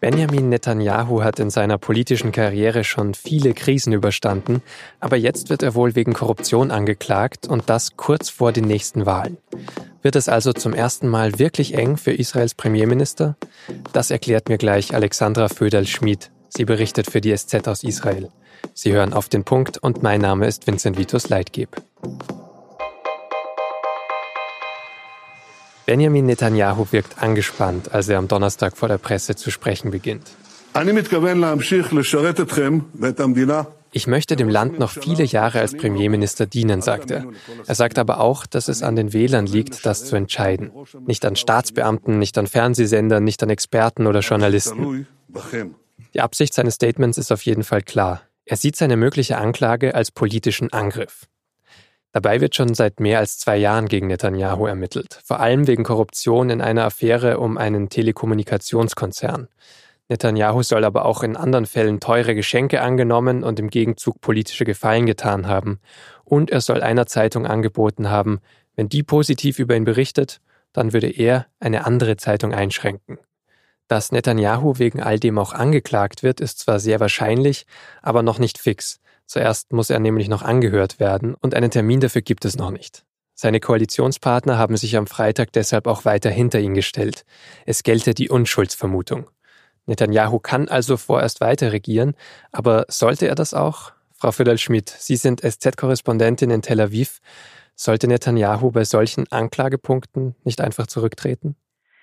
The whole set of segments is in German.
Benjamin Netanyahu hat in seiner politischen Karriere schon viele Krisen überstanden, aber jetzt wird er wohl wegen Korruption angeklagt und das kurz vor den nächsten Wahlen. Wird es also zum ersten Mal wirklich eng für Israels Premierminister? Das erklärt mir gleich Alexandra Föderl-Schmid. Sie berichtet für die SZ aus Israel. Sie hören auf den Punkt und mein Name ist Vincent Vitus Leitgeb. Benjamin Netanyahu wirkt angespannt, als er am Donnerstag vor der Presse zu sprechen beginnt. Ich möchte dem Land noch viele Jahre als Premierminister dienen, sagt er. Er sagt aber auch, dass es an den Wählern liegt, das zu entscheiden. Nicht an Staatsbeamten, nicht an Fernsehsendern, nicht an Experten oder Journalisten. Die Absicht seines Statements ist auf jeden Fall klar. Er sieht seine mögliche Anklage als politischen Angriff. Dabei wird schon seit mehr als zwei Jahren gegen Netanyahu ermittelt, vor allem wegen Korruption in einer Affäre um einen Telekommunikationskonzern. Netanyahu soll aber auch in anderen Fällen teure Geschenke angenommen und im Gegenzug politische Gefallen getan haben. Und er soll einer Zeitung angeboten haben, wenn die positiv über ihn berichtet, dann würde er eine andere Zeitung einschränken. Dass Netanyahu wegen all dem auch angeklagt wird, ist zwar sehr wahrscheinlich, aber noch nicht fix. Zuerst muss er nämlich noch angehört werden und einen Termin dafür gibt es noch nicht. Seine Koalitionspartner haben sich am Freitag deshalb auch weiter hinter ihn gestellt. Es gelte die Unschuldsvermutung. Netanyahu kann also vorerst weiter regieren, aber sollte er das auch? Frau Föderl-Schmidt, Sie sind SZ-Korrespondentin in Tel Aviv. Sollte Netanyahu bei solchen Anklagepunkten nicht einfach zurücktreten?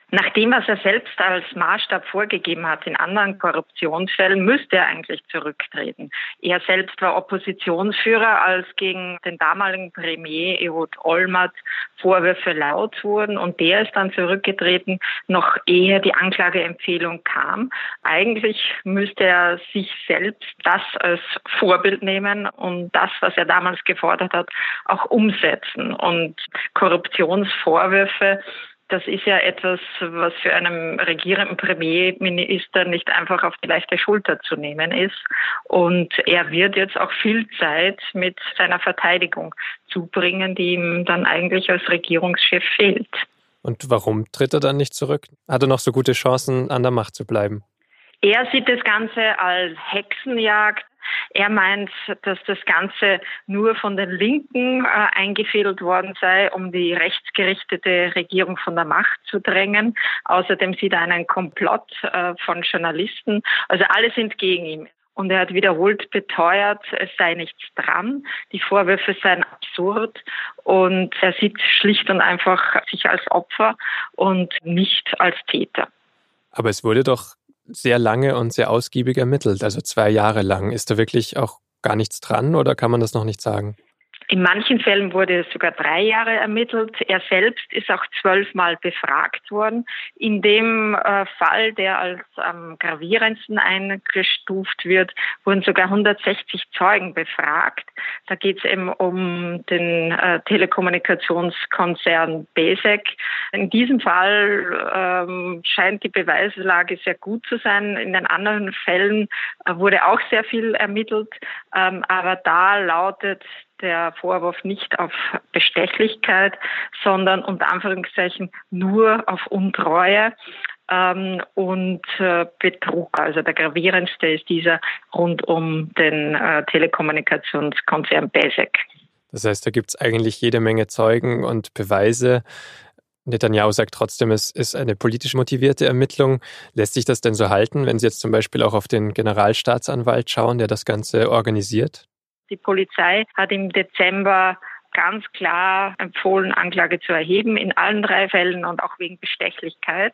Nach dem, was er selbst als Maßstab vorgegeben hat in anderen Korruptionsfällen, müsste er eigentlich zurücktreten. Er selbst war Oppositionsführer, als gegen den damaligen Premier Ehud Olmert Vorwürfe laut wurden und der ist dann zurückgetreten, noch ehe die Anklageempfehlung kam. Eigentlich müsste er sich selbst das als Vorbild nehmen und das, was er damals gefordert hat, auch umsetzen. Und Korruptionsvorwürfe das ist ja etwas, was für einen regierenden Premierminister nicht einfach auf die leichte Schulter zu nehmen ist. Und er wird jetzt auch viel Zeit mit seiner Verteidigung zubringen, die ihm dann eigentlich als Regierungschef fehlt. Und warum tritt er dann nicht zurück? Hat er noch so gute Chancen, an der Macht zu bleiben? Er sieht das Ganze als Hexenjagd. Er meint, dass das Ganze nur von den Linken äh, eingefädelt worden sei, um die rechtsgerichtete Regierung von der Macht zu drängen. Außerdem sieht er einen Komplott äh, von Journalisten. Also alle sind gegen ihn. Und er hat wiederholt beteuert, es sei nichts dran, die Vorwürfe seien absurd und er sieht schlicht und einfach sich als Opfer und nicht als Täter. Aber es wurde doch sehr lange und sehr ausgiebig ermittelt, also zwei Jahre lang. Ist da wirklich auch gar nichts dran oder kann man das noch nicht sagen? In manchen Fällen wurde sogar drei Jahre ermittelt. Er selbst ist auch zwölfmal befragt worden. In dem äh, Fall, der als am gravierendsten eingestuft wird, wurden sogar 160 Zeugen befragt. Da geht es eben um den äh, Telekommunikationskonzern BESEC. In diesem Fall ähm, scheint die Beweislage sehr gut zu sein. In den anderen Fällen äh, wurde auch sehr viel ermittelt. Ähm, aber da lautet der Vorwurf nicht auf Bestechlichkeit, sondern unter Anführungszeichen nur auf Untreue ähm, und äh, Betrug. Also der gravierendste ist dieser rund um den äh, Telekommunikationskonzern BESEC. Das heißt, da gibt es eigentlich jede Menge Zeugen und Beweise. Netanyahu sagt trotzdem, es ist eine politisch motivierte Ermittlung. Lässt sich das denn so halten, wenn Sie jetzt zum Beispiel auch auf den Generalstaatsanwalt schauen, der das Ganze organisiert? Die Polizei hat im Dezember ganz klar empfohlen, Anklage zu erheben in allen drei Fällen und auch wegen Bestechlichkeit.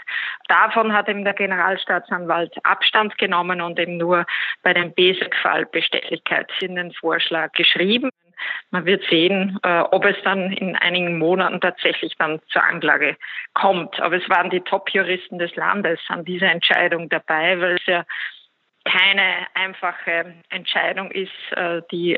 Davon hat eben der Generalstaatsanwalt Abstand genommen und eben nur bei dem Besek-Fall Bestechlichkeit in den Vorschlag geschrieben. Man wird sehen, äh, ob es dann in einigen Monaten tatsächlich dann zur Anklage kommt. Aber es waren die Top-Juristen des Landes an dieser Entscheidung dabei, weil es ja keine einfache Entscheidung ist, äh, die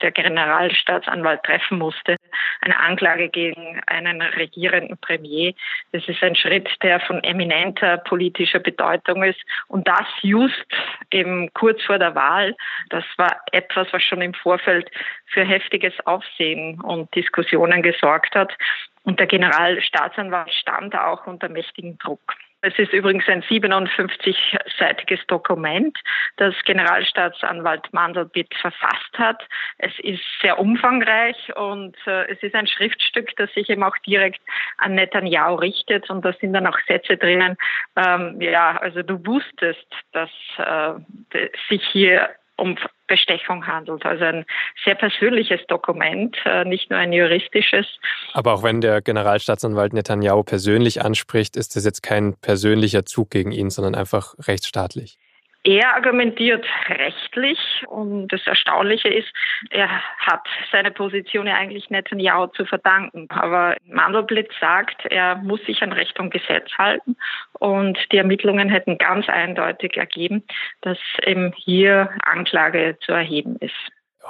der Generalstaatsanwalt treffen musste. Eine Anklage gegen einen regierenden Premier. Das ist ein Schritt, der von eminenter politischer Bedeutung ist. Und das just eben kurz vor der Wahl. Das war etwas, was schon im Vorfeld für heftiges Aufsehen und Diskussionen gesorgt hat. Und der Generalstaatsanwalt stand auch unter mächtigen Druck. Es ist übrigens ein 57-seitiges Dokument, das Generalstaatsanwalt Mandelbit verfasst hat. Es ist sehr umfangreich und äh, es ist ein Schriftstück, das sich eben auch direkt an Netanyahu richtet. Und da sind dann auch Sätze drinnen. Ähm, ja, also du wusstest, dass äh, sich hier um Bestechung handelt. Also ein sehr persönliches Dokument, äh, nicht nur ein juristisches. Aber auch wenn der Generalstaatsanwalt Netanyahu persönlich anspricht, ist das jetzt kein persönlicher Zug gegen ihn, sondern einfach rechtsstaatlich. Er argumentiert rechtlich und das Erstaunliche ist, er hat seine Position ja eigentlich Netanyahu zu verdanken. Aber Mandelblitz sagt, er muss sich an Recht und Gesetz halten und die Ermittlungen hätten ganz eindeutig ergeben, dass eben hier Anklage zu erheben ist.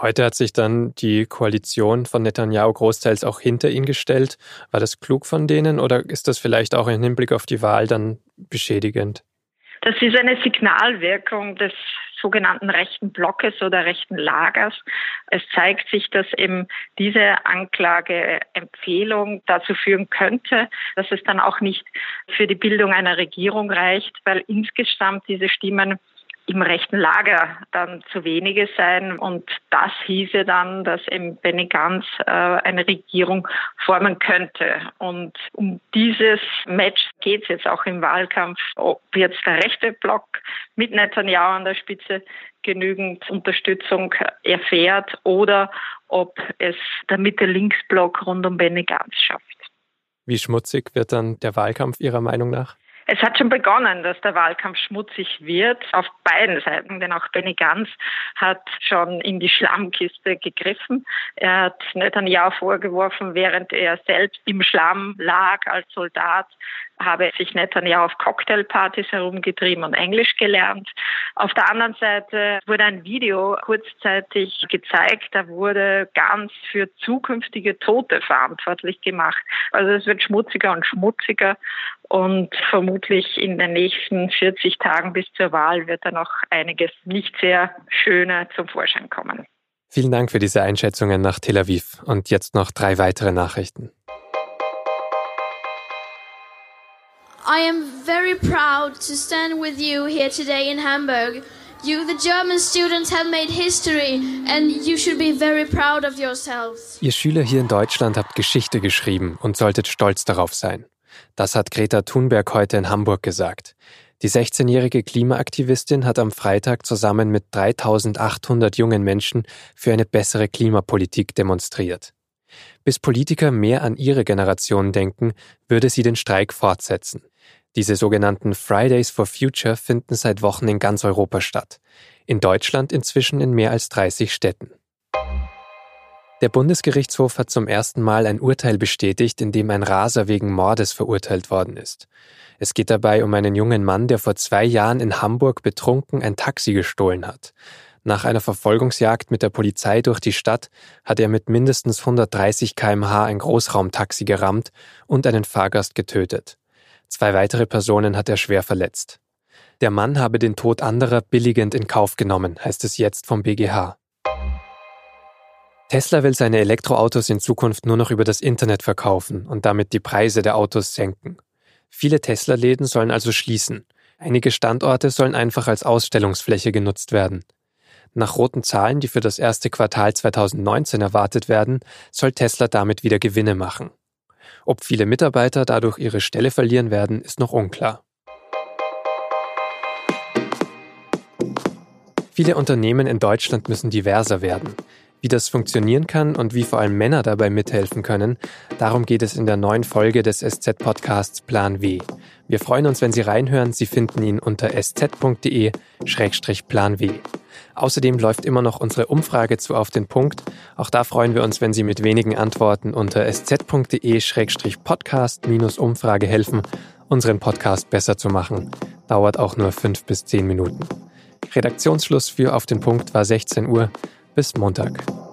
Heute hat sich dann die Koalition von Netanyahu großteils auch hinter ihn gestellt. War das klug von denen oder ist das vielleicht auch im Hinblick auf die Wahl dann beschädigend? Das ist eine Signalwirkung des sogenannten rechten Blockes oder rechten Lagers. Es zeigt sich, dass eben diese Anklageempfehlung dazu führen könnte, dass es dann auch nicht für die Bildung einer Regierung reicht, weil insgesamt diese Stimmen im rechten Lager dann zu wenige sein. Und das hieße dann, dass eben Benny Gantz äh, eine Regierung formen könnte. Und um dieses Match geht es jetzt auch im Wahlkampf, ob jetzt der rechte Block mit Netanyahu an der Spitze genügend Unterstützung erfährt oder ob es der Mitte-Links-Block rund um Benny Gantz schafft. Wie schmutzig wird dann der Wahlkampf Ihrer Meinung nach? Es hat schon begonnen, dass der Wahlkampf schmutzig wird, auf beiden Seiten, denn auch Benny Gantz hat schon in die Schlammkiste gegriffen. Er hat Netanyahu vorgeworfen, während er selbst im Schlamm lag als Soldat, habe sich Netanyahu auf Cocktailpartys herumgetrieben und Englisch gelernt. Auf der anderen Seite wurde ein Video kurzzeitig gezeigt, da wurde ganz für zukünftige Tote verantwortlich gemacht. Also es wird schmutziger und schmutziger und vermutlich in den nächsten 40 Tagen bis zur Wahl wird da noch einiges nicht sehr Schöne zum Vorschein kommen. Vielen Dank für diese Einschätzungen nach Tel Aviv und jetzt noch drei weitere Nachrichten. I am very proud to stand with you here today in Hamburg. You, the German students, have made history and you should be very proud of yourselves. Ihr Schüler hier in Deutschland habt Geschichte geschrieben und solltet stolz darauf sein. Das hat Greta Thunberg heute in Hamburg gesagt. Die 16-jährige Klimaaktivistin hat am Freitag zusammen mit 3800 jungen Menschen für eine bessere Klimapolitik demonstriert. Bis Politiker mehr an ihre Generation denken, würde sie den Streik fortsetzen. Diese sogenannten Fridays for Future finden seit Wochen in ganz Europa statt. In Deutschland inzwischen in mehr als 30 Städten. Der Bundesgerichtshof hat zum ersten Mal ein Urteil bestätigt, in dem ein Raser wegen Mordes verurteilt worden ist. Es geht dabei um einen jungen Mann, der vor zwei Jahren in Hamburg betrunken ein Taxi gestohlen hat. Nach einer Verfolgungsjagd mit der Polizei durch die Stadt hat er mit mindestens 130 kmh ein Großraumtaxi gerammt und einen Fahrgast getötet. Zwei weitere Personen hat er schwer verletzt. Der Mann habe den Tod anderer billigend in Kauf genommen, heißt es jetzt vom BGH. Tesla will seine Elektroautos in Zukunft nur noch über das Internet verkaufen und damit die Preise der Autos senken. Viele Tesla-Läden sollen also schließen. Einige Standorte sollen einfach als Ausstellungsfläche genutzt werden. Nach roten Zahlen, die für das erste Quartal 2019 erwartet werden, soll Tesla damit wieder Gewinne machen. Ob viele Mitarbeiter dadurch ihre Stelle verlieren werden, ist noch unklar. Viele Unternehmen in Deutschland müssen diverser werden. Wie das funktionieren kann und wie vor allem Männer dabei mithelfen können, darum geht es in der neuen Folge des SZ-Podcasts Plan W. Wir freuen uns, wenn Sie reinhören. Sie finden ihn unter sz.de-plan W. Außerdem läuft immer noch unsere Umfrage zu auf den Punkt. Auch da freuen wir uns, wenn Sie mit wenigen Antworten unter sz.de-podcast-umfrage helfen, unseren Podcast besser zu machen. Dauert auch nur fünf bis zehn Minuten. Redaktionsschluss für Auf den Punkt war 16 Uhr. Bis Montag.